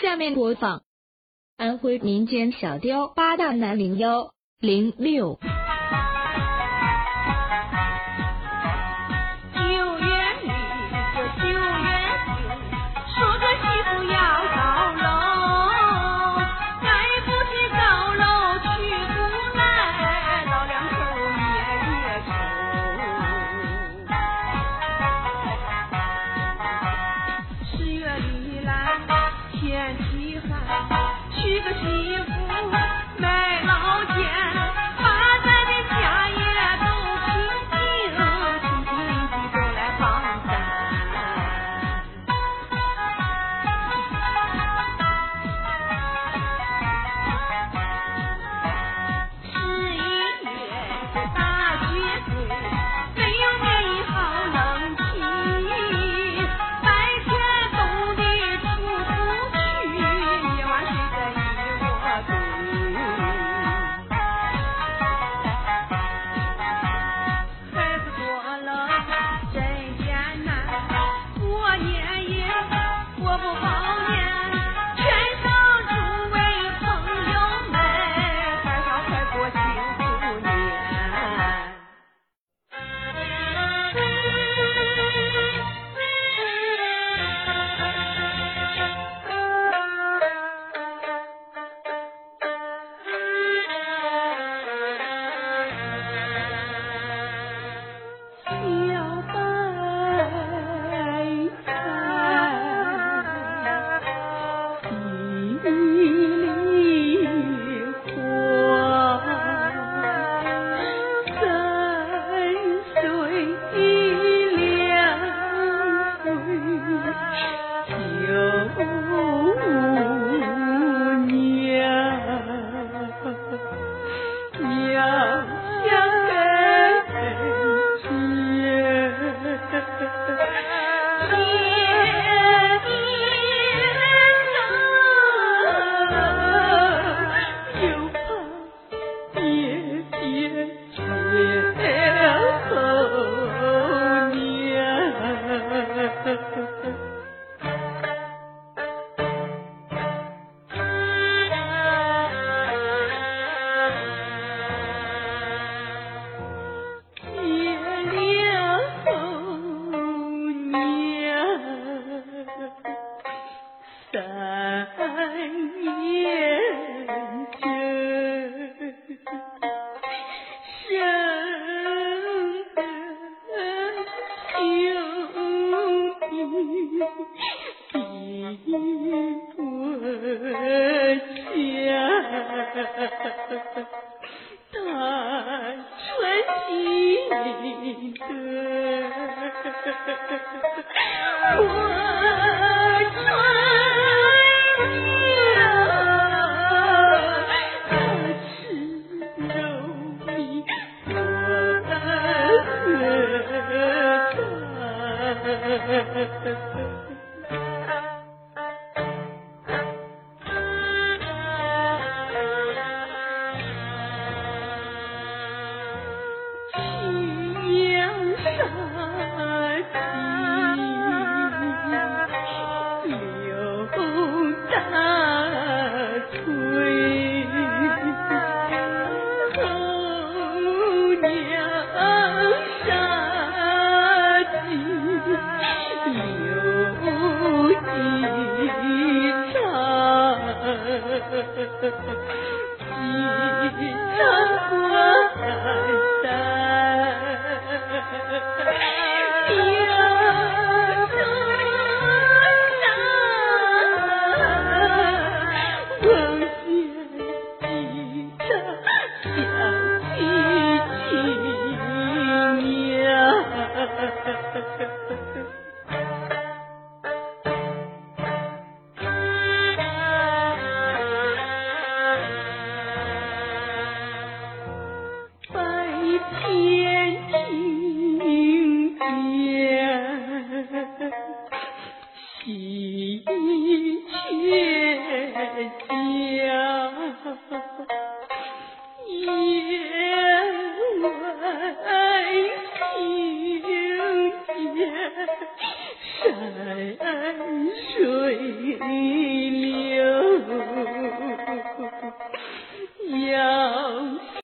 下面播放安徽民间小调《八大男零幺零六》。九月里这九月九，说个媳妇要高楼，盖不起高楼娶不来，老两口夜夜愁。十月里来。天气寒娶个媳妇但哈哈的，几场过三山。江夜闻行雁，山水流。